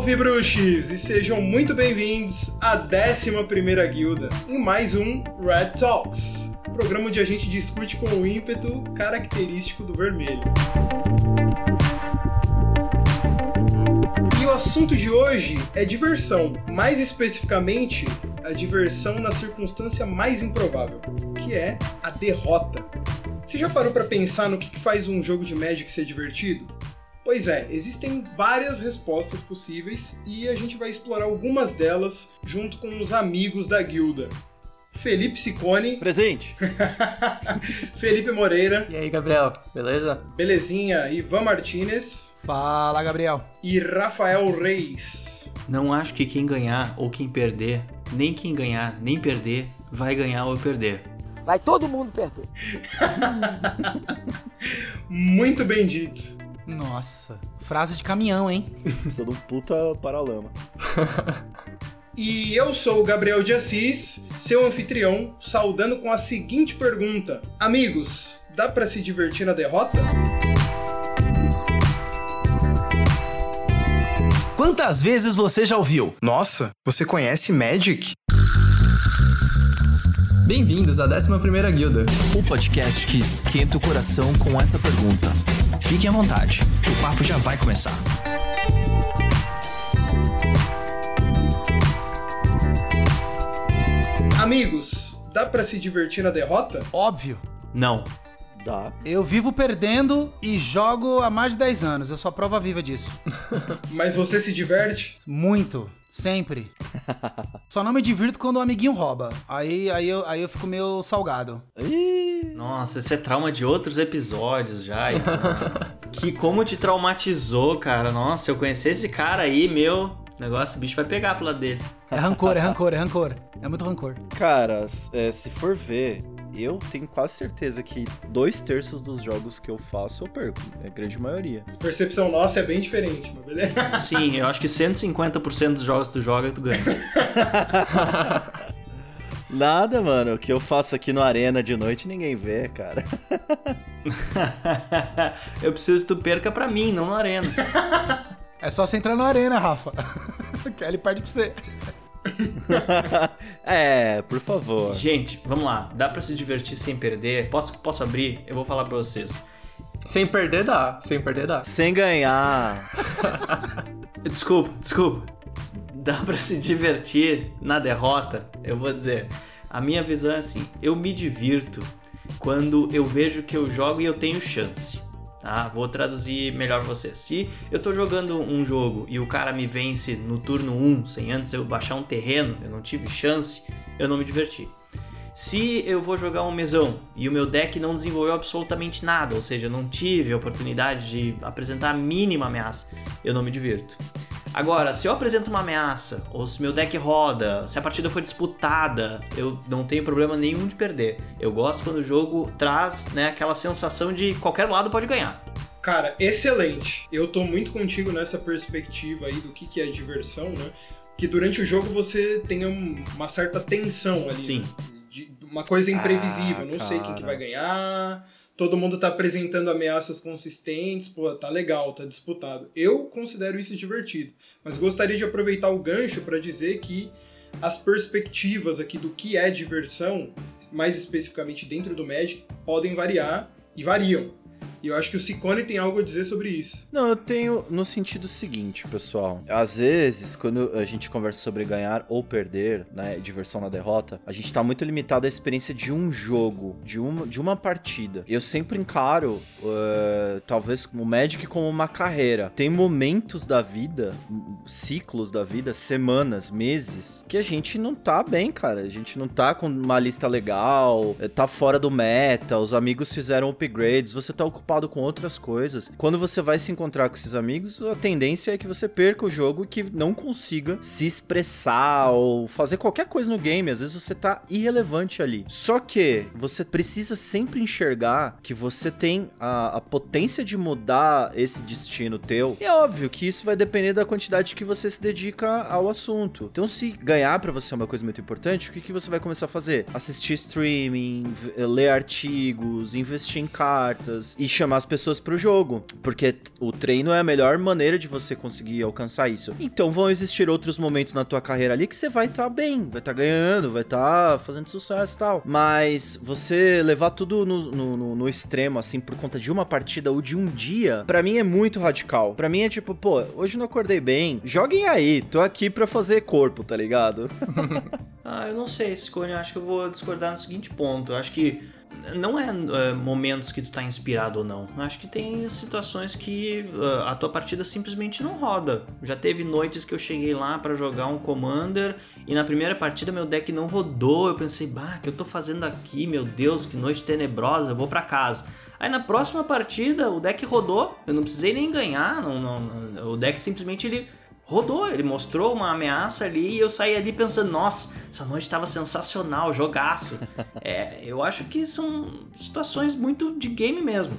Salve bruxes e sejam muito bem-vindos à 11ª Guilda em mais um Red Talks, programa onde a gente discute com o ímpeto característico do vermelho. E o assunto de hoje é diversão, mais especificamente a diversão na circunstância mais improvável, que é a derrota. Você já parou para pensar no que faz um jogo de Magic ser divertido? Pois é, existem várias respostas possíveis e a gente vai explorar algumas delas junto com os amigos da guilda. Felipe Sicone. Presente. Felipe Moreira. E aí, Gabriel, beleza? Belezinha. Ivan Martinez. Fala, Gabriel. E Rafael Reis. Não acho que quem ganhar ou quem perder, nem quem ganhar nem perder, vai ganhar ou perder. Vai todo mundo perder. Muito bem dito. Nossa, frase de caminhão, hein? Precisa de um puta paralama. E eu sou o Gabriel de Assis, seu anfitrião, saudando com a seguinte pergunta: Amigos, dá para se divertir na derrota? Quantas vezes você já ouviu? Nossa, você conhece Magic? Bem-vindos à 11ª Guilda, o podcast que esquenta o coração com essa pergunta. Fiquem à vontade, o papo já vai começar. Amigos, dá para se divertir na derrota? Óbvio. Não. Dá. Eu vivo perdendo e jogo há mais de 10 anos. Eu sou a prova viva disso. Mas você se diverte? Muito. Sempre. Só não me divirto quando o amiguinho rouba. Aí, aí, eu, aí eu fico meio salgado. Nossa, isso é trauma de outros episódios já. Que como te traumatizou, cara. Nossa, eu conhecer esse cara aí, meu. Negócio, o bicho vai pegar pro lado dele. É rancor, é rancor, é rancor. É muito rancor. cara, é, se for ver, eu tenho quase certeza que dois terços dos jogos que eu faço eu perco. É a grande maioria. A percepção nossa é bem diferente, mas beleza? Sim, eu acho que 150% dos jogos que tu joga, tu ganha. Nada, mano. O que eu faço aqui no Arena de noite ninguém vê, cara. eu preciso que tu perca pra mim, não na arena. É só você entrar na arena, Rafa. ele perde pra você. é, por favor. Gente, vamos lá. Dá pra se divertir sem perder? Posso, posso abrir? Eu vou falar pra vocês. sem perder dá, sem perder dá. Sem ganhar. Desculpa, desculpa. Dá pra se divertir na derrota? Eu vou dizer. A minha visão é assim: eu me divirto quando eu vejo que eu jogo e eu tenho chance. Tá? Vou traduzir melhor pra você. Se eu tô jogando um jogo e o cara me vence no turno 1, sem antes eu baixar um terreno, eu não tive chance, eu não me diverti. Se eu vou jogar um mesão e o meu deck não desenvolveu absolutamente nada, ou seja, eu não tive a oportunidade de apresentar a mínima ameaça, eu não me divirto. Agora, se eu apresento uma ameaça, ou se meu deck roda, se a partida foi disputada, eu não tenho problema nenhum de perder. Eu gosto quando o jogo traz né, aquela sensação de qualquer lado pode ganhar. Cara, excelente. Eu tô muito contigo nessa perspectiva aí do que, que é diversão, né? Que durante o jogo você tenha um- uma certa tensão ali. Sim. né? De- uma coisa imprevisível. Ah, não sei quem que cara. vai ganhar. Todo mundo tá apresentando ameaças consistentes. Pô, tá legal, tá disputado. Eu considero isso divertido. Mas gostaria de aproveitar o gancho para dizer que as perspectivas aqui do que é diversão, mais especificamente dentro do Magic, podem variar e variam. E eu acho que o Ciccone tem algo a dizer sobre isso. Não, eu tenho no sentido seguinte, pessoal. Às vezes, quando a gente conversa sobre ganhar ou perder, né, diversão na derrota, a gente tá muito limitado à experiência de um jogo, de uma, de uma partida. Eu sempre encaro, eh, talvez, o Magic como uma carreira. Tem momentos da vida, ciclos da vida, semanas, meses, que a gente não tá bem, cara. A gente não tá com uma lista legal, eh, tá fora do meta, os amigos fizeram upgrades, você tá ocupado com outras coisas. Quando você vai se encontrar com esses amigos, a tendência é que você perca o jogo e que não consiga se expressar ou fazer qualquer coisa no game. Às vezes você tá irrelevante ali. Só que você precisa sempre enxergar que você tem a, a potência de mudar esse destino teu. E é óbvio que isso vai depender da quantidade que você se dedica ao assunto. Então, se ganhar pra você é uma coisa muito importante, o que, que você vai começar a fazer? Assistir streaming, ler artigos, investir em cartas e chamar as pessoas pro jogo, porque o treino é a melhor maneira de você conseguir alcançar isso. Então vão existir outros momentos na tua carreira ali que você vai estar bem, vai estar ganhando, vai estar fazendo sucesso e tal. Mas você levar tudo no, no- no- extremo, assim, por conta de uma partida ou de um dia, pra mim é muito radical. Pra mim é tipo, pô, hoje não acordei bem, joguem aí, tô aqui pra fazer corpo, tá ligado? Ah, eu não sei, Scone, acho que eu vou discordar no seguinte ponto. Eu acho que não é, é, momentos que tu tá inspirado ou não. Acho que tem situações que ah, a tua partida simplesmente não roda. Já teve noites que eu cheguei lá pra jogar um Commander e na primeira partida meu deck não rodou. Eu pensei, bah, que eu tô fazendo aqui? Meu Deus, que noite tenebrosa, eu vou pra casa. Aí na próxima partida o deck rodou, eu não precisei nem ganhar, não- não- o deck simplesmente ele rodou, ele mostrou uma ameaça ali e eu saí ali pensando, nossa, essa noite estava sensacional, jogaço. é, eu acho que são situações muito de game mesmo.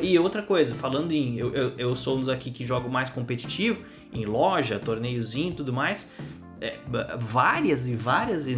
E outra coisa, falando em. Eu, eu, eu sou um dos aqui que jogo mais competitivo, em loja, torneiozinho e tudo mais. é, várias e várias e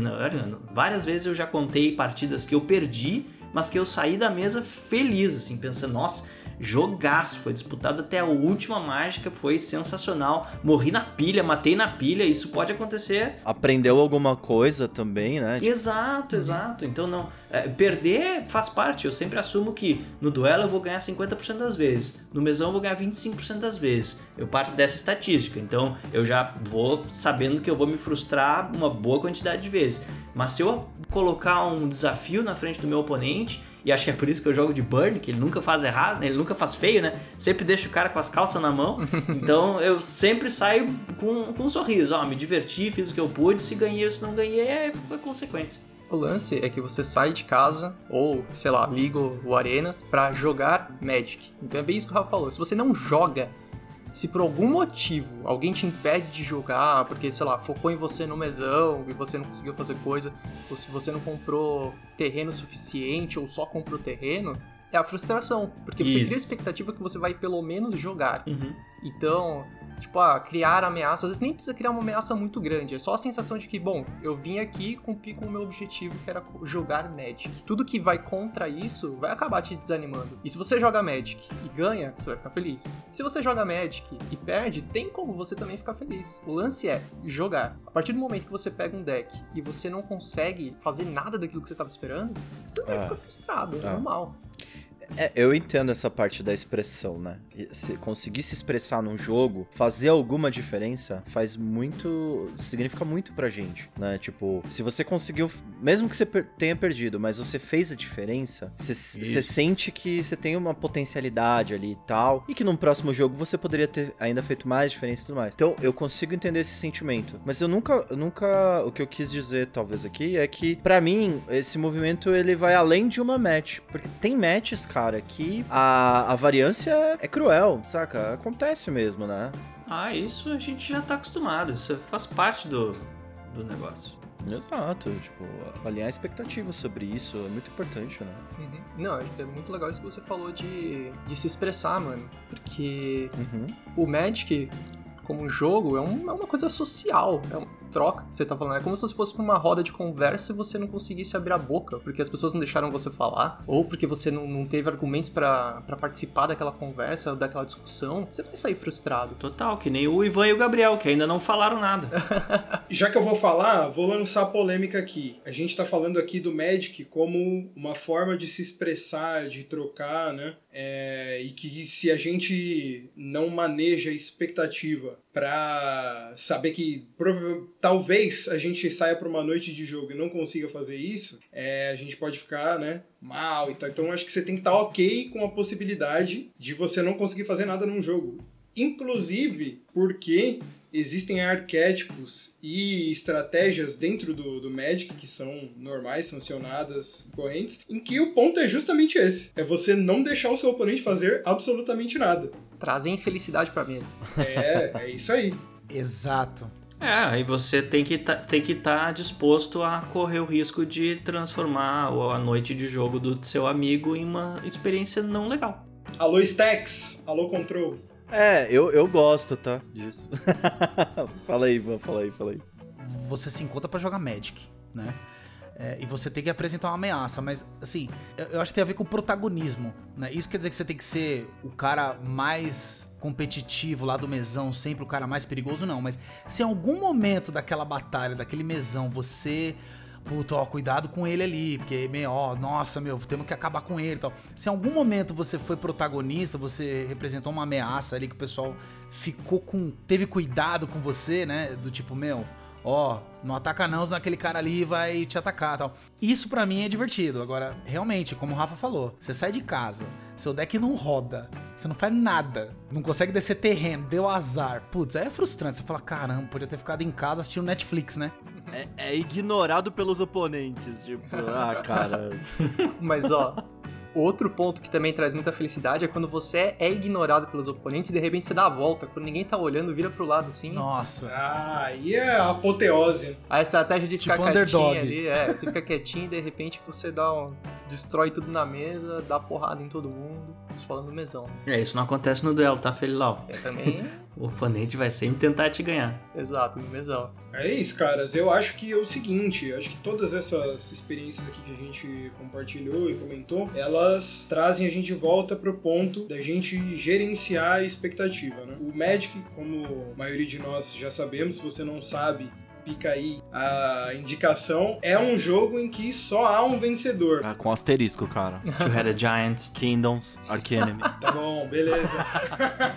várias vezes eu já contei partidas que eu perdi, mas que eu saí da mesa feliz, assim, pensando, nossa, jogaço, foi disputado até a última mágica, foi sensacional. Morri na pilha, matei na pilha, isso pode acontecer. Aprendeu alguma coisa também, né? Exato, exato. Então não, é, perder faz parte. Eu sempre assumo que no duelo eu vou ganhar 50% das vezes, no mesão eu vou ganhar 25% das vezes. Eu parto dessa estatística. Então eu já vou sabendo que eu vou me frustrar uma boa quantidade de vezes. Mas se eu colocar um desafio na frente do meu oponente, e acho que é por isso que eu jogo de burn, que ele nunca faz errado, ele nunca faz feio, né? Sempre deixa o cara com as calças na mão. Então eu sempre saio com, com um sorriso. Ó, me diverti, fiz o que eu pude. Se ganhei ou se não ganhei, é, é consequência. O lance é que você sai de casa, ou, sei lá, liga o Arena, pra jogar Magic. Então é bem isso que o Rafa falou. Se você não joga, se por algum motivo alguém te impede de jogar, porque, sei lá, focou em você no mesão e você não conseguiu fazer coisa, ou se você não comprou terreno suficiente ou só comprou terreno, é a frustração. Porque você Isso. cria a expectativa que você vai pelo menos jogar. Uhum. Então, tipo, ah, criar ameaças. Às vezes nem precisa criar uma ameaça muito grande. É só a sensação de que, bom, eu vim aqui e cumpri com o meu objetivo, que era jogar Magic. Tudo que vai contra isso vai acabar te desanimando. E se você joga Magic e ganha, você vai ficar feliz. Se você joga Magic e perde, tem como você também ficar feliz. O lance é jogar. A partir do momento que você pega um deck e você não consegue fazer nada daquilo que você estava esperando, você vai Ah. ficar frustrado. É normal. É, eu entendo essa parte da expressão, né? Se conseguir se expressar num jogo, fazer alguma diferença, faz muito. significa muito pra gente, né? Tipo, se você conseguiu. Mesmo que você tenha perdido, mas você fez a diferença, você você sente que você tem uma potencialidade ali e tal. E que num próximo jogo você poderia ter ainda feito mais diferença e tudo mais. Então eu consigo entender esse sentimento. Mas eu nunca. eu nunca. O que eu quis dizer, talvez, aqui, é que, pra mim, esse movimento ele vai além de uma match. Porque tem matches, cara, que a, a variância é cruel, saca? Acontece mesmo, né? Ah, isso a gente já tá acostumado. Isso faz parte do, do negócio. Exato, tipo, alinhar expectativas sobre isso é muito importante, né? Uhum. Não, é muito legal isso que você falou de, de se expressar, mano. Porque Uhum. o Magic, como um jogo, é, um- é uma coisa social. É uma troca que você tá falando. É como se você fosse pra uma roda de conversa e você não conseguisse abrir a boca, porque as pessoas não deixaram você falar, ou porque você não, não teve argumentos pra pra participar daquela conversa, daquela discussão. Você vai sair frustrado. Total, que nem o Ivan e o Gabriel, que ainda não falaram nada. Já que eu vou falar, vou lançar a polêmica aqui. A gente tá falando aqui do Magic como uma forma de se expressar, de trocar, né? É, e que se a gente não maneja a expectativa pra saber que talvez a gente saia pra uma noite de jogo e não consiga fazer isso, é, a gente pode ficar, né? Mal e tal. Então acho que você tem que estar ok com a possibilidade de você não conseguir fazer nada num jogo. Inclusive porque existem arquétipos e estratégias dentro do, do Magic que são normais, sancionadas, correntes, em que o ponto é justamente esse: é você não deixar o seu oponente fazer absolutamente nada. Trazem infelicidade pra mesa. É, é isso aí. Exato. É, aí você tem que tá, tem que estar disposto a correr o risco de transformar a noite de jogo do seu amigo em uma experiência não legal. Alô, Stacks! Alô, Control! É, eu, eu gosto, tá? Disso. fala aí, Ivan, fala aí, fala aí. Você se encontra pra jogar Magic, né? É, e você tem que apresentar uma ameaça, mas assim, eu, eu acho que tem a ver com protagonismo, né? Isso quer dizer que você tem que ser o cara mais competitivo lá do mesão, sempre o cara mais perigoso, não. Mas se em algum momento daquela batalha, daquele mesão, você. Puta, ó, cuidado com ele ali, porque, meu, ó, nossa, meu, temos que acabar com ele e tal. Se em algum momento você foi protagonista, você representou uma ameaça ali que o pessoal ficou com. teve cuidado com você, né? Do tipo, meu, ó, não ataca não, senão aquele cara ali vai te atacar tal. Isso pra mim é divertido. Agora, realmente, como o Rafa falou, você sai de casa, seu deck não roda, você não faz nada, não consegue descer terreno, deu azar. Putz, aí é frustrante. Você fala, caramba, podia ter ficado em casa assistindo Netflix, né? É, é ignorado pelos oponentes. Tipo, ah, cara. Mas ó, outro ponto que também traz muita felicidade é quando você é ignorado pelos oponentes e de repente você dá a volta. Quando ninguém tá olhando, vira pro lado assim. Nossa. Ah, aí é a apoteose. A estratégia de ficar Tipo quietinho underdog. ali, é, você fica quietinho e de repente você dá um, destrói tudo na mesa, dá porrada em todo mundo. Isso falando no mesão. É, isso não acontece no duelo, tá, Felilau? É também, O oponente vai sempre tentar te ganhar. exato, no mesão. É isso, caras. Eu acho que é o seguinte, acho que todas essas experiências aqui que a gente compartilhou e comentou, elas trazem a gente de volta pro ponto da gente gerenciar a expectativa, né? O Magic, como a maioria de nós já sabemos, se você não sabe, fica aí a indicação, é um jogo em que só há um vencedor. Ah, com asterisco, cara. Two-Headed Giant. Kingdoms, Arcanemy. Tá bom, beleza.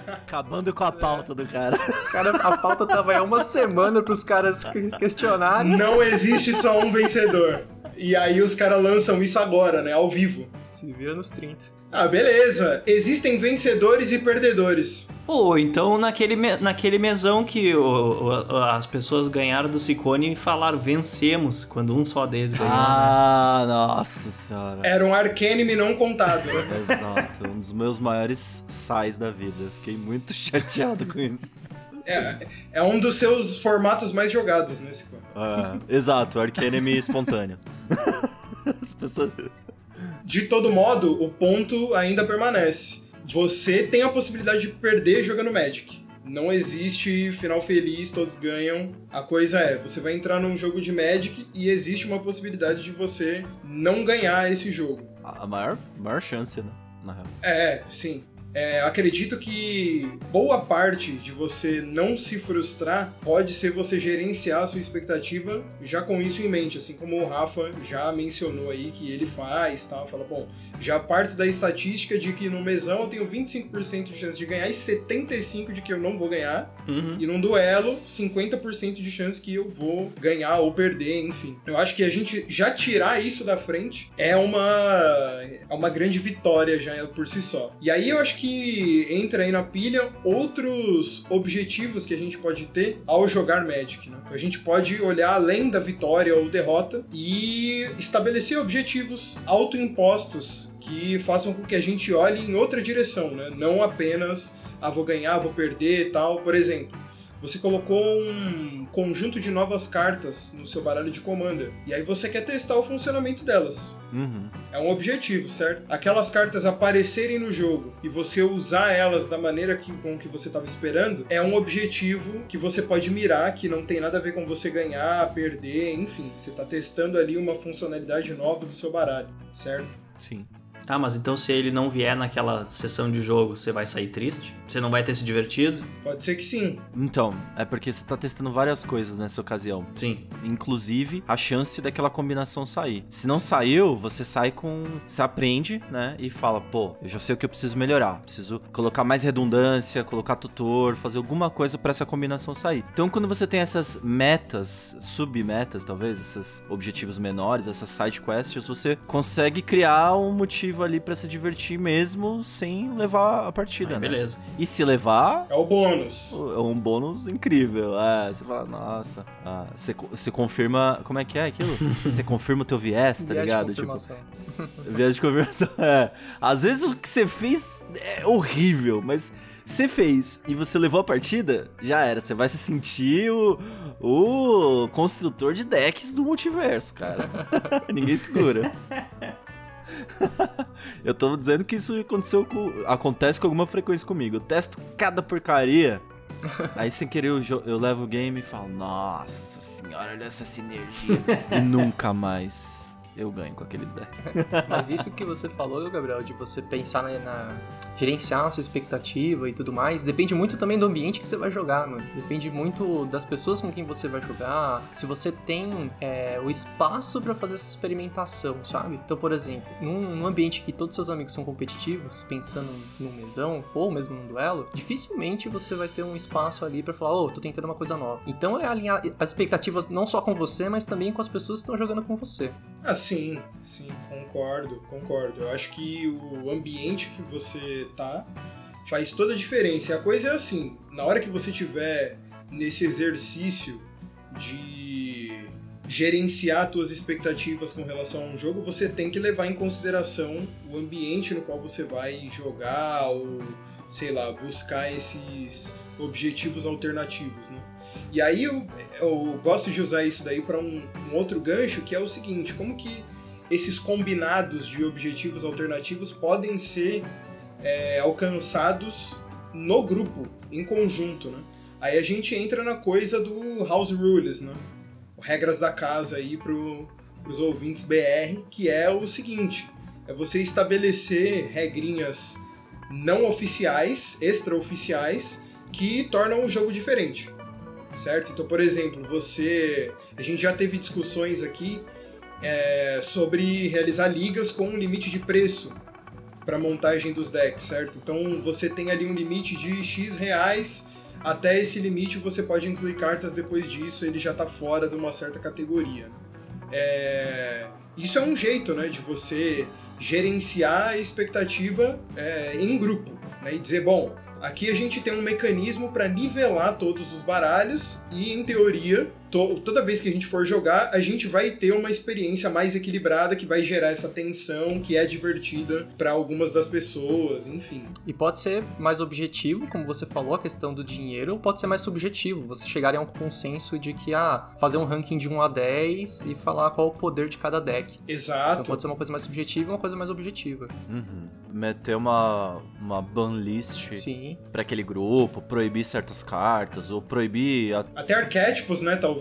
Acabando com a pauta do cara. Cara, a pauta tava aí uma semana pros caras que- questionarem. Não existe só um vencedor. E aí os caras lançam isso agora, né? Ao vivo. Se vira nos 30. Ah, beleza. Existem vencedores e perdedores. Ou então naquele, me- naquele mesão que o- o- as pessoas ganharam do Ciccone e falaram vencemos, quando um só deles ganhou. né? Ah, nossa senhora. Era um Arcanime não contado, né? Exato, um dos meus maiores sais da vida. Fiquei muito chateado com isso. É, é um dos seus formatos mais jogados nesse quadro. Ah, exato, Arcanemy espontâneo. As pessoas... De todo modo, o ponto ainda permanece. Você tem a possibilidade de perder jogando Magic. Não existe final feliz, todos ganham. A coisa é, você vai entrar num jogo de Magic e existe uma possibilidade de você não ganhar esse jogo. A maior, maior chance, né? Na real. É, sim. É, acredito que boa parte de você não se frustrar pode ser você gerenciar a sua expectativa já com isso em mente, assim como o Rafa já mencionou aí que ele faz, tal, fala, bom, já parte da estatística de que no mesão eu tenho 25% de chance de ganhar e 75% de que eu não vou ganhar, Uhum. e num duelo, 50% de chance que eu vou ganhar ou perder, enfim. Eu acho que a gente já tirar isso da frente é uma, é uma grande vitória já por si só. E aí eu acho que entra aí na pilha outros objetivos que a gente pode ter ao jogar Magic, né? A gente pode olhar além da vitória ou derrota e estabelecer objetivos autoimpostos que façam com que a gente olhe em outra direção, né? Não apenas ah, vou ganhar, vou perder e tal. Por exemplo, você colocou um conjunto de novas cartas no seu baralho de Commander. E aí você quer testar o funcionamento delas. Uhum. É um objetivo, certo? Aquelas cartas aparecerem no jogo e você usar elas da maneira que, com que você estava esperando é um objetivo que você pode mirar, que não tem nada a ver com você ganhar, perder, enfim. Você está testando ali uma funcionalidade nova do seu baralho, certo? Sim. Tá, mas então se ele não vier naquela sessão de jogo, você vai sair triste? Você não vai ter se divertido? Pode ser que sim. Então, é porque você tá testando várias coisas nessa ocasião. Sim. Inclusive a chance daquela combinação sair. Se não saiu, você sai com. Você aprende, né? E fala, pô, eu já sei o que eu preciso melhorar. Preciso colocar mais redundância, colocar tutor, fazer alguma coisa pra essa combinação sair. Então, quando você tem essas metas, submetas, talvez, esses objetivos menores, essas side quests, você consegue criar um motivo ali pra se divertir mesmo sem levar a partida, né? beleza. E se levar, É o bônus. é um bônus incrível. É, você fala, nossa, ah, você, você confirma. Como é que é aquilo? Você confirma o teu viés, tá Viés de ligado? confirmação. Tipo, viés de confirmação. É. Às vezes o que você fez é horrível, mas você fez e você levou a partida, já era. Você vai se sentir o, o construtor de decks do multiverso, cara. Ninguém segura. Eu tô dizendo que isso aconteceu com, acontece com alguma frequência comigo. Eu testo cada porcaria Aí sem querer eu, eu levo o game e falo, nossa senhora, olha essa sinergia. e nunca mais eu ganho com aquele deck. Mas isso que você falou, Gabriel, de você pensar na, na- gerenciar a sua expectativa e tudo mais, depende muito também do ambiente que você vai jogar, mano. Depende muito das pessoas com quem você vai jogar, se você tem é, o espaço pra fazer essa experimentação, sabe? Então, por exemplo, num, num ambiente que todos seus amigos são competitivos, pensando num mesão ou mesmo num duelo, dificilmente você vai ter um espaço ali pra falar, ô, tô tentando uma coisa nova. Então é alinhar as expectativas não só com você, mas também com as pessoas que estão jogando com você. Ah, sim, sim, concordo, concordo. Eu acho que o ambiente que você tá faz toda a diferença. A coisa é assim, na hora que você tiver nesse exercício de gerenciar suas expectativas com relação a um jogo, você tem que levar em consideração o ambiente no qual você vai jogar ou, sei lá, buscar esses objetivos alternativos, né? E aí eu, eu gosto de usar isso daí para um, um outro gancho, que é o seguinte, como que esses combinados de objetivos alternativos podem ser é, alcançados no grupo, em conjunto, né? Aí a gente entra na coisa do House Rules, né? Regras da casa aí pro, pros ouvintes BR, que é o seguinte, é você estabelecer regrinhas não oficiais, extraoficiais, que tornam o jogo diferente certo? Então, por exemplo, você. A gente já teve discussões aqui é, sobre realizar ligas com um limite de preço para montagem dos decks, certo? Então você tem ali um limite de X reais. Até esse limite você pode incluir cartas depois disso, ele já está fora de uma certa categoria. É, Isso é um jeito né, de você gerenciar a expectativa é, em grupo né, e dizer, bom, Aqui a gente tem um mecanismo para nivelar todos os baralhos e, em teoria, to toda vez que a gente for jogar, a gente vai ter uma experiência mais equilibrada que vai gerar essa tensão que é divertida para algumas das pessoas, enfim. E pode ser mais objetivo, como você falou, a questão do dinheiro, ou pode ser mais subjetivo, você chegar a um consenso de que, ah, fazer um ranking de 1 a 10 e falar qual o poder de cada deck. Exato. Então pode ser uma coisa mais subjetiva e uma coisa mais objetiva. Uhum. Meter uma, uma ban list Sim. pra aquele grupo, proibir certas cartas, ou proibir. a- Até arquétipos, né, talvez.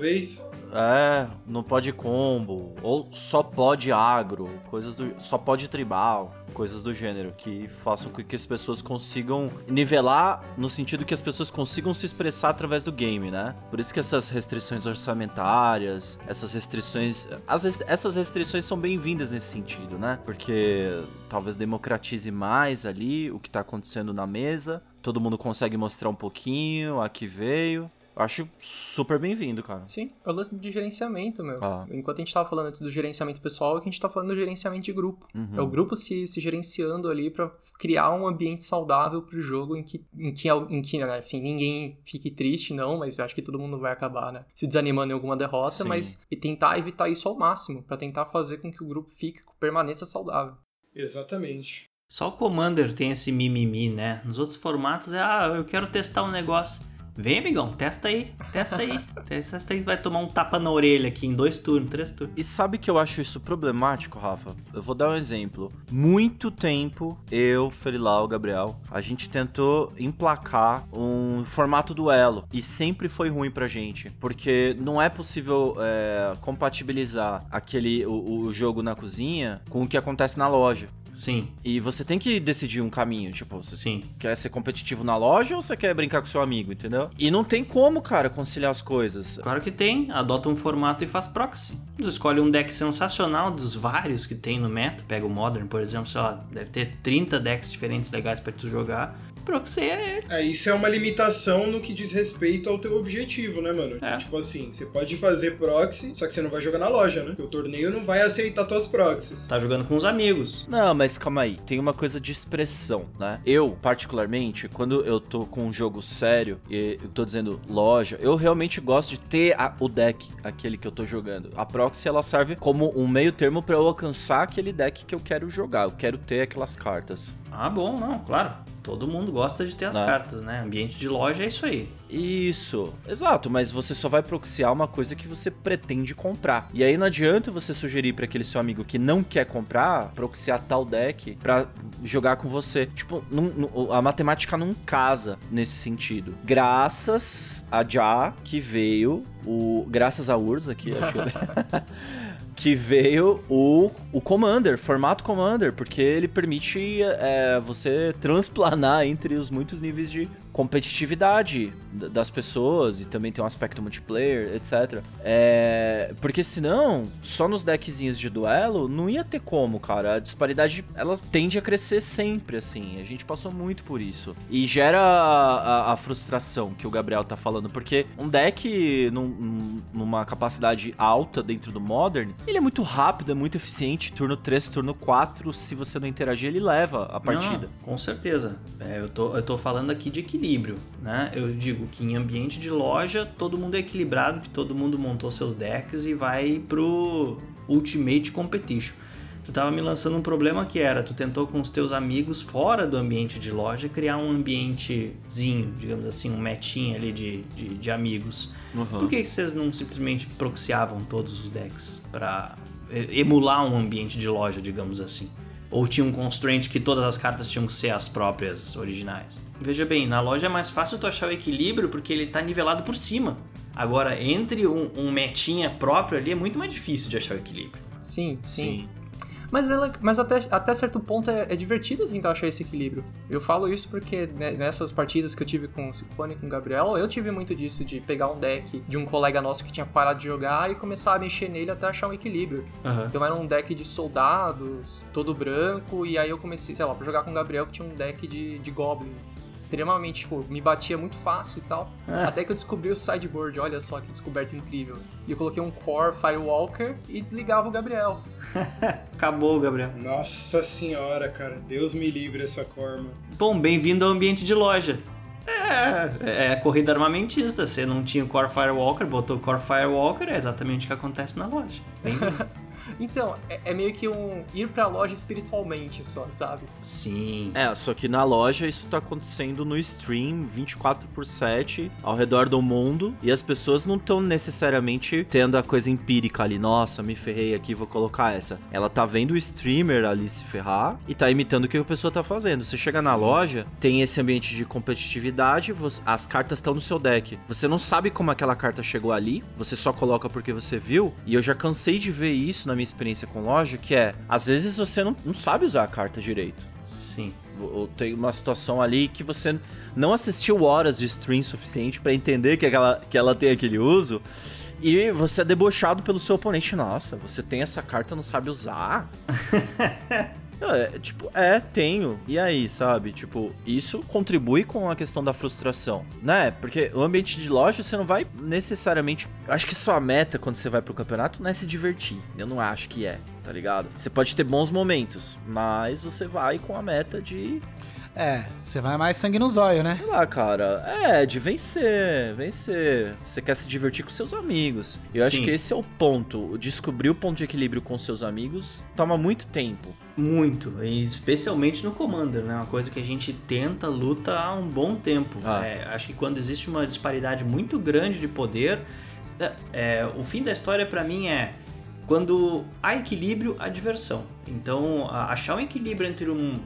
É, não pode combo, ou só pode agro, coisas do. só pode tribal, coisas do gênero, que façam com que as pessoas consigam nivelar no sentido que as pessoas consigam se expressar através do game, né? Por isso que essas restrições orçamentárias, essas restrições. As, essas restrições são bem-vindas nesse sentido, né? Porque talvez democratize mais ali o que tá acontecendo na mesa. Todo mundo consegue mostrar um pouquinho, a que veio. Acho super bem-vindo, cara. Sim, é o lance de gerenciamento, meu. Ah. Enquanto a gente tava falando antes do gerenciamento pessoal, aqui a gente tá falando do gerenciamento de grupo. Uhum. É o grupo se, se gerenciando ali pra criar um ambiente saudável pro jogo em que, em que, em que né, assim, ninguém fique triste, não, mas acho que todo mundo vai acabar, né? Se desanimando em alguma derrota, Sim. mas e tentar evitar isso ao máximo, pra tentar fazer com que o grupo fique, permaneça saudável. Exatamente. Só o Commander tem esse mimimi, né? Nos outros formatos é, ah, eu quero testar um negócio. Vem, amigão, testa aí, testa aí. testa aí, vai tomar um tapa na orelha aqui em dois turnos, três turnos. E sabe que eu acho isso problemático, Rafa? Eu vou dar um exemplo. Muito tempo, eu, Ferilau, Gabriel, a gente tentou emplacar um formato duelo. E sempre foi ruim pra gente. Porque não é possível é, compatibilizar aquele o, o jogo na cozinha com o que acontece na loja. Sim, E você tem que decidir um caminho, tipo, você sim. quer ser competitivo na loja ou você quer brincar com seu amigo, entendeu? E não tem como, cara, conciliar as coisas. Claro que tem, adota um formato e faz proxy. Você escolhe um deck sensacional dos vários que tem no meta. Pega o Modern, por exemplo, sei lá, deve ter 30 decks diferentes legais pra tu jogar. Proxy é É, isso é uma limitação no que diz respeito ao teu objetivo, né, mano? É. Tipo assim, você pode fazer proxy, só que você não vai jogar na loja, né? Porque o torneio não vai aceitar tuas proxies. tá jogando com os amigos. Não, mas calma aí, tem uma coisa de expressão, né? Eu, particularmente, quando eu tô com um jogo sério, e eu tô dizendo loja, eu realmente gosto de ter a- o deck, aquele que eu tô jogando. A proxy, ela serve como um meio termo pra eu alcançar aquele deck que eu quero jogar, eu quero ter aquelas cartas. Ah, bom, não, claro. Todo mundo gosta de ter as Né? cartas, né? Ambiente de loja é isso aí. Isso, exato, mas você só vai proxiar uma coisa que você pretende comprar. E aí não adianta você sugerir pra aquele seu amigo que não quer comprar, proxiar tal deck pra jogar com você. Tipo, não- não- a matemática não casa nesse sentido. Graças a Já que veio o graças a Urza aqui, acho que veio o, o Commander, formato Commander, porque ele permite é, você transplanar entre os muitos níveis de competitividade das pessoas e também tem um aspecto multiplayer, etc. É, porque senão, só nos deckzinhos de duelo, não ia ter como, cara. A disparidade, ela tende a crescer sempre, assim. A gente passou muito por isso. E gera a, a- a frustração que o Gabriel tá falando, porque um deck num- num- numa capacidade alta dentro do Modern, ele é muito rápido, é muito eficiente. Turno 3, turno 4, se você não interagir, ele leva a partida. Não, com certeza. É, eu, tô, eu tô falando aqui de equilíbrio, né? Eu digo que em ambiente de loja, todo mundo é equilibrado, que todo mundo montou seus decks e vai pro Ultimate Competition. Tu tava me lançando um problema que era, tu tentou com os teus amigos fora do ambiente de loja criar um ambientezinho, digamos assim, um metinha ali de, de, de amigos. Uhum. Por que, que vocês não simplesmente proxiavam todos os decks pra e- emular um ambiente de loja, digamos assim? Ou tinha um constraint que todas as cartas tinham que ser as próprias originais? Veja bem, na loja é mais fácil tu achar o equilíbrio porque ele tá nivelado por cima. Agora, entre um, um metinha próprio ali é muito mais difícil de achar o equilíbrio. Sim, sim. Sim. Mas, ela, mas até, até certo ponto é, é divertido tentar achar esse equilíbrio. Eu falo isso porque né, nessas partidas que eu tive com o Ciclone e com o Gabriel, eu tive muito disso, de pegar um deck de um colega nosso que tinha parado de jogar e começar a mexer nele até achar um equilíbrio. Então era um deck de soldados, todo branco, e aí eu comecei, sei lá, pra jogar com o Gabriel que tinha um deck de, de goblins. Extremamente, tipo, me batia muito fácil e tal. Até que eu descobri o sideboard, olha só que descoberta incrível. E eu coloquei um Core Firewalker e desligava o Gabriel. Acabou, Gabriel. Nossa senhora, cara. Deus me livre essa corma. Bom, bem-vindo ao ambiente de loja. É, é corrida armamentista. Você não tinha o Core Firewalker, botou o Core Firewalker, é exatamente o que acontece na loja. Bem-vindo. Então, é, é meio que um ir pra loja espiritualmente só, sabe? Sim. É, só que na loja isso tá acontecendo no stream 24 por 7 ao redor do mundo e as pessoas não estão necessariamente tendo a coisa empírica ali, nossa, me ferrei aqui, vou colocar essa. Ela tá vendo o streamer ali se ferrar e tá imitando o que a pessoa tá fazendo. Você chega na loja, tem esse ambiente de competitividade, você- as cartas estão no seu deck. Você não sabe como aquela carta chegou ali, você só coloca porque você viu, e eu já cansei de ver isso na minha experiência com loja, que é, às vezes você não, não sabe usar a carta direito. Sim. Ou tem uma situação ali que você não assistiu horas de stream suficiente pra entender que, aquela, que ela tem aquele uso. E você é debochado pelo seu oponente. Nossa, você tem essa carta, não sabe usar? É, tipo, é, tenho. E aí, sabe? Tipo, isso contribui com a questão da frustração, né? Porque o ambiente de loja você não vai necessariamente. Acho que sua meta quando você vai pro campeonato não é se divertir. Eu não acho que é, tá ligado? Você pode ter bons momentos, mas você vai com a meta de É, você vai mais sangue no zóio, né? Sei lá, cara. É, de vencer, vencer. Você quer se divertir com seus amigos. Eu acho Sim. que esse é o ponto. Descobrir o ponto de equilíbrio com seus amigos toma muito tempo. Muito, e especialmente no Commander, né? Uma coisa que a gente tenta, luta há um bom tempo. Ah. É, acho que quando existe uma disparidade muito grande de poder, é, é, o fim da história pra mim é quando há equilíbrio, há diversão. Então, achar um equilíbrio entre um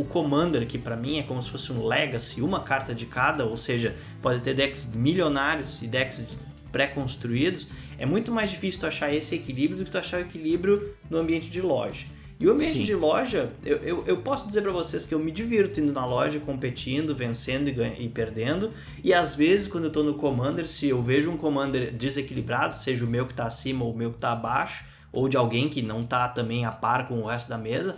o Commander, que pra mim é como se fosse um Legacy, uma carta de cada, ou seja, pode ter decks milionários e decks pré-construídos, é muito mais difícil tu achar esse equilíbrio do que tu achar o equilíbrio no ambiente de loja. E o ambiente Sim. de loja, eu, eu, eu posso dizer pra vocês que eu me divirto indo na loja, competindo, vencendo e, ganha- e perdendo. E às vezes, quando eu tô no Commander, se eu vejo um Commander desequilibrado, seja o meu que tá acima ou o meu que tá abaixo, ou de alguém que não tá também a par com o resto da mesa,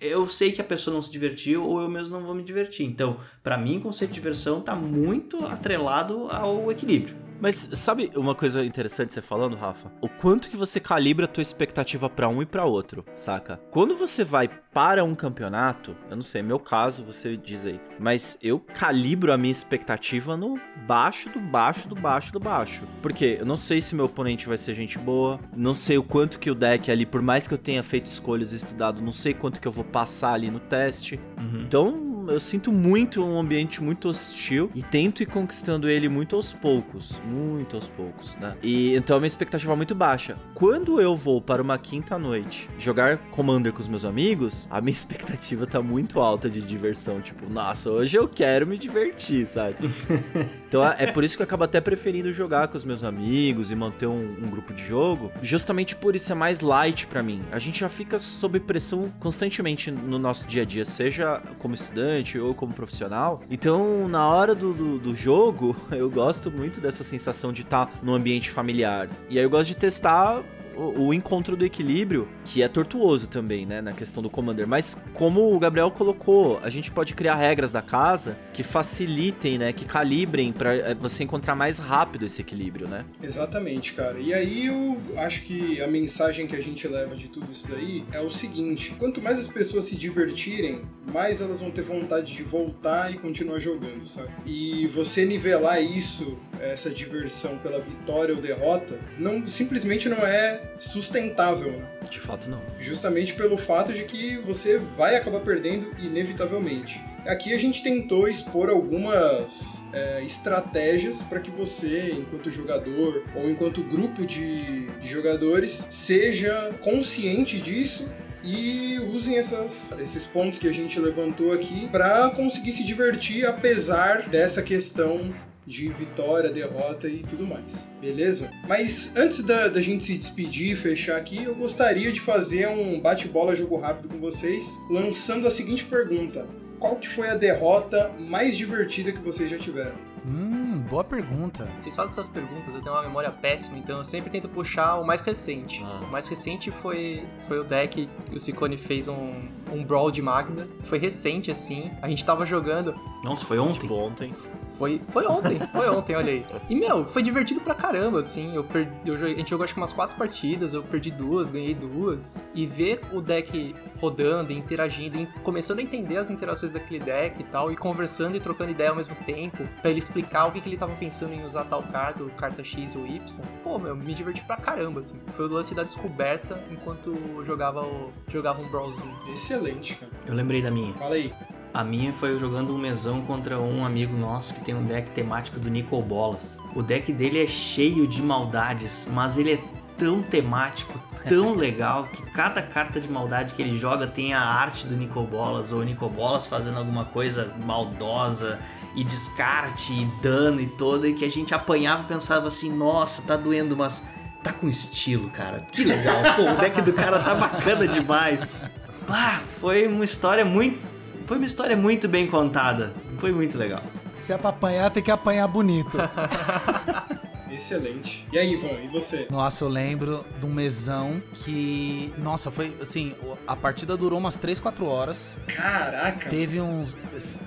eu sei que a pessoa não se divertiu ou eu mesmo não vou me divertir. Então, pra mim, o conceito de diversão tá muito atrelado ao equilíbrio. Mas sabe uma coisa interessante você falando, Rafa? O quanto que você calibra a tua expectativa pra um e pra outro, saca? Quando você vai para um campeonato, eu não sei, meu caso, você diz aí, mas eu calibro a minha expectativa no baixo do baixo do baixo do baixo. Porque eu não sei se meu oponente vai ser gente boa, não sei o quanto que o deck ali, por mais que eu tenha feito escolhas e estudado, não sei quanto que eu vou passar ali no teste. Então, eu sinto muito um ambiente muito hostil e tento ir conquistando ele muito aos poucos, muito aos poucos, né? E então a minha expectativa é muito baixa. Quando eu vou para uma quinta noite jogar Commander com os meus amigos, a minha expectativa tá muito alta de diversão, tipo, nossa, hoje eu quero me divertir, sabe? então é por isso que eu acabo até preferindo jogar com os meus amigos e manter um, um grupo de jogo, justamente por isso é mais light pra mim. A gente já fica sob pressão constantemente no nosso dia a dia, seja como estudante ou como profissional. Então, na hora do, do, do jogo, eu gosto muito dessa sensação de estar no ambiente familiar. E aí eu gosto de testar o, o encontro do equilíbrio, que é tortuoso também, né, na questão do Commander. Mas como o Gabriel colocou, a gente pode criar regras da casa que facilitem, né, que calibrem para você encontrar mais rápido esse equilíbrio, né? Exatamente, cara. E aí eu acho que a mensagem que a gente leva de tudo isso daí é o seguinte: quanto mais as pessoas se divertirem, mais elas vão ter vontade de voltar e continuar jogando, sabe? E você nivelar isso, essa diversão pela vitória ou derrota, não simplesmente não é sustentável, né? De fato, não. justamente pelo fato de que você vai acabar perdendo inevitavelmente. Aqui a gente tentou expor algumas é, estratégias para que você, enquanto jogador ou enquanto grupo de, de jogadores, seja consciente disso e usem essas, esses pontos que a gente levantou aqui para conseguir se divertir apesar dessa questão de vitória, derrota e tudo mais. Beleza? Mas antes da, da gente se despedir e fechar aqui, eu gostaria de fazer um bate-bola jogo rápido com vocês, lançando a seguinte pergunta. Qual que foi a derrota mais divertida que vocês já tiveram? Hum, boa pergunta. Vocês fazem essas perguntas, eu tenho uma memória péssima, então eu sempre tento puxar o mais recente. Ah. O mais recente foi, foi o deck que o Ciccone fez um, um Brawl de Magda. Foi recente, assim. A gente tava jogando. Nossa, foi ontem? Tipo, ontem. Foi, foi ontem, foi ontem, olha aí. E, meu, foi divertido pra caramba, assim. Eu perdi, eu a gente jogou acho que umas quatro partidas, eu perdi duas, ganhei duas. E ver o deck rodando, interagindo, começando a entender as interações daquele deck e tal, e conversando e trocando ideia ao mesmo tempo, pra ele explicar o que, que ele tava pensando em usar tal carta, ou carta X ou Y. Pô, meu, me diverti pra caramba, assim. Foi o lance da descoberta enquanto eu jogava, o, jogava um Brawlzinho. Excelente, cara. Eu lembrei da minha. Fala aí. A minha foi eu jogando um mesão contra um amigo nosso que tem um deck temático do Nicol Bolas. O deck dele é cheio de maldades, mas ele é tão temático, tão legal, que cada carta de maldade que ele joga tem a arte do Nicol Bolas, ou o Nicol Bolas fazendo alguma coisa maldosa, e descarte, e dano e toda, e que a gente apanhava e pensava assim, nossa, tá doendo, mas tá com estilo, cara. Que legal. Pô, o deck do cara tá bacana demais. Bah, foi uma história muito. Foi uma história muito bem contada. Foi muito legal. Se é pra apanhar, tem que apanhar bonito. Excelente. E aí, Ivan, e você? Nossa, eu lembro de um mesão que. Nossa, foi assim. A partida durou umas 3, 4 horas. Caraca! Teve uns.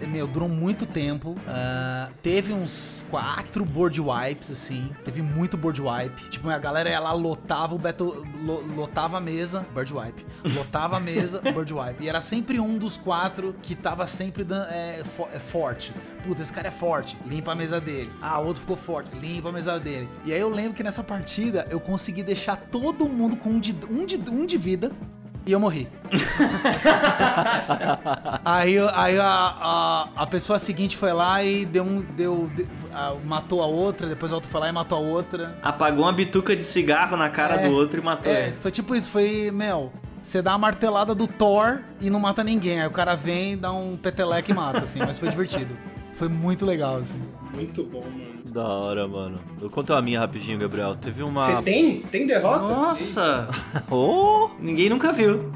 Meu, durou muito tempo. Ah, teve uns quatro board wipes, assim. Teve muito board wipe. Tipo, a galera ia lá, lotava o Battle. lo- lotava a mesa, board wipe. Lotava a mesa, board wipe. E era sempre um dos quatro que tava sempre é, é, forte. Puta, esse cara é forte. Limpa a mesa dele. Ah, o outro ficou forte. Limpa a mesa dele. E aí eu lembro que nessa partida eu consegui deixar todo mundo com um de, um de, um de vida. E eu morri. Aí, aí a, a, a pessoa seguinte foi lá e deu um. Deu, de- a- matou a outra, depois a outra foi lá e matou a outra. Apagou uma bituca de cigarro na cara É, do outro e matou É, ele. foi tipo isso, foi, meu. Você dá a martelada do Thor e não mata ninguém. Aí o cara vem, dá um peteleque e mata, assim, mas foi divertido. Foi muito legal, assim. Muito bom, mano. Da hora, mano. Eu conto a minha rapidinho, Gabriel. Teve uma. Você tem? Tem derrota? Nossa! Oh! Ninguém nunca viu.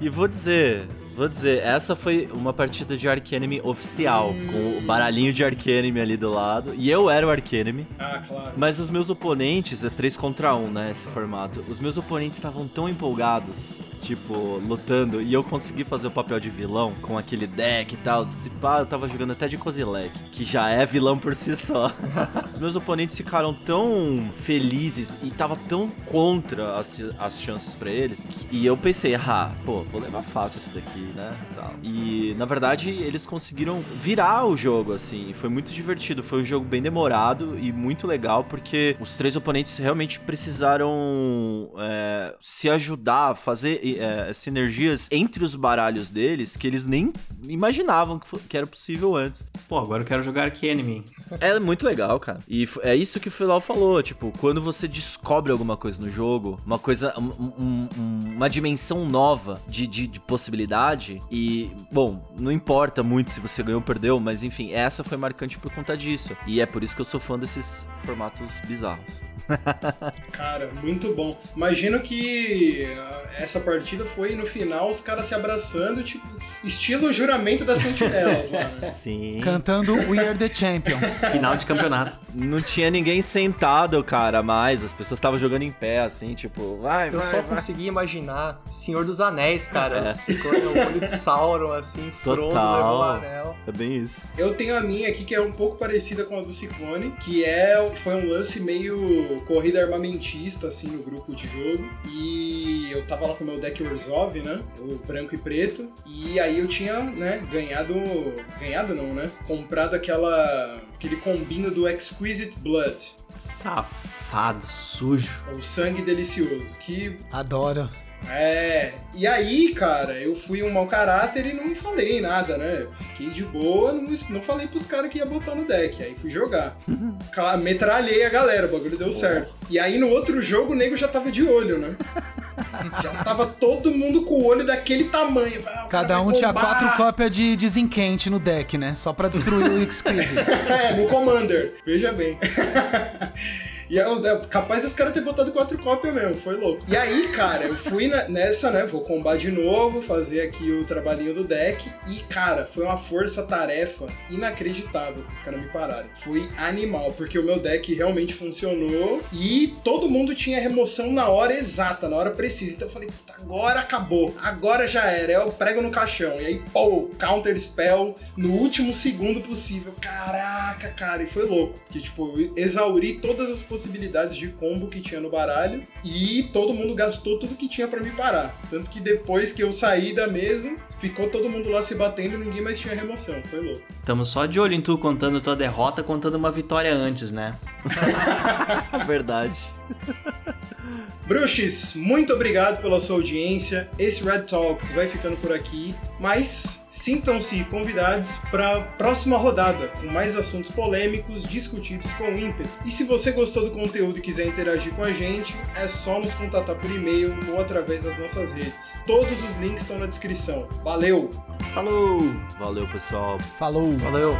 E vou dizer, Vou dizer, essa foi uma partida de Arcanime oficial, com o baralhinho de Arcanime ali do lado. E eu era o Arcanime. Ah, claro. Mas os meus oponentes, é 3 contra 1, né? Esse formato. Os meus oponentes estavam tão empolgados, tipo, lutando, e eu consegui fazer o papel de vilão com aquele deck e tal. Se pá, eu tava jogando até de Kozilek, que já é vilão por si só. os meus oponentes ficaram tão felizes e tava tão contra as, as chances pra eles. E eu pensei, ah, pô, vou levar fácil esse daqui, né? Tal. E na verdade eles conseguiram virar o jogo, assim. Foi muito divertido. Foi um jogo bem demorado e muito legal, porque os três oponentes realmente precisaram é, se ajudar, fazer é, sinergias entre os baralhos deles que eles nem imaginavam que, era possível antes. Pô, agora eu quero jogar Arcanime. É muito legal, cara. E é isso que o Filal falou, tipo, quando você descobre alguma coisa no jogo, uma coisa, um- um- uma dimensão nova de, de, de possibilidade, e, bom, não importa muito se você ganhou ou perdeu, mas enfim, essa foi marcante por conta disso. E é por isso que eu sou fã desses formatos bizarros. Cara, muito bom. Imagino que ah, essa partida foi no final os caras se abraçando, tipo, estilo juramento das sentinelas lá. né? Sim. Cantando We Are The Champions. Final de campeonato. Não tinha ninguém sentado, cara, mais. As pessoas estavam jogando em pé, assim, tipo, vai, Eu vai, só vai. consegui imaginar Senhor dos Anéis, cara. É. Olho de Sauron, assim, Frodo Total. levou o anel. É bem isso. Eu tenho a minha aqui que é um pouco parecida com a do Ciclone, que é foi um lance meio corrida armamentista assim no grupo de jogo. E eu tava lá com o meu deck Orzhov, né? O branco e preto. E aí eu tinha, né, ganhado, ganhado não, né? Comprado aquela aquele combinho do Exquisite Blood, Safado, sujo. o sangue delicioso, que Adoro. É, e aí, cara, eu fui um mau caráter e não falei nada, né? Fiquei de boa, não, não falei pros caras que ia botar no deck. Aí fui jogar. Metralhei a galera, o bagulho deu certo. E aí no outro jogo o nego já tava de olho, né? Já tava todo mundo com o olho daquele tamanho. Ah, Cada um tinha quatro cópias de desenquente no deck, né? Só pra destruir o Exquisite. É, no Commander. Veja bem. E é, é capaz dos caras ter botado quatro cópias mesmo, foi louco. E aí, cara, eu fui na- nessa, né? Vou combar de novo, fazer aqui o trabalhinho do deck. E, cara, foi uma força-tarefa inacreditável que os caras me pararam. Foi animal, porque o meu deck realmente funcionou e todo mundo tinha remoção na hora exata, na hora precisa. Então eu falei, puta, agora acabou, agora já era. Eu prego no caixão. E aí, pô, counter spell no último segundo possível. Caraca, cara, e foi louco. Que, tipo, eu exauri todas as possibilidades de combo que tinha no baralho e todo mundo gastou tudo que tinha pra me parar. Tanto que depois que eu saí da mesa, ficou todo mundo lá se batendo e ninguém mais tinha remoção. Foi louco. Tamo só de olho em tu contando tua derrota, contando uma vitória antes, né? Verdade. Bruxes, muito obrigado pela sua audiência. Esse Red Talks vai ficando por aqui, mas sintam-se convidados para a próxima rodada, com mais assuntos polêmicos discutidos com ímpeto. E se você gostou do conteúdo e quiser interagir com a gente, é só nos contatar por e-mail ou através das nossas redes. Todos os links estão na descrição. Valeu! Falou! Valeu, pessoal. Falou. Valeu.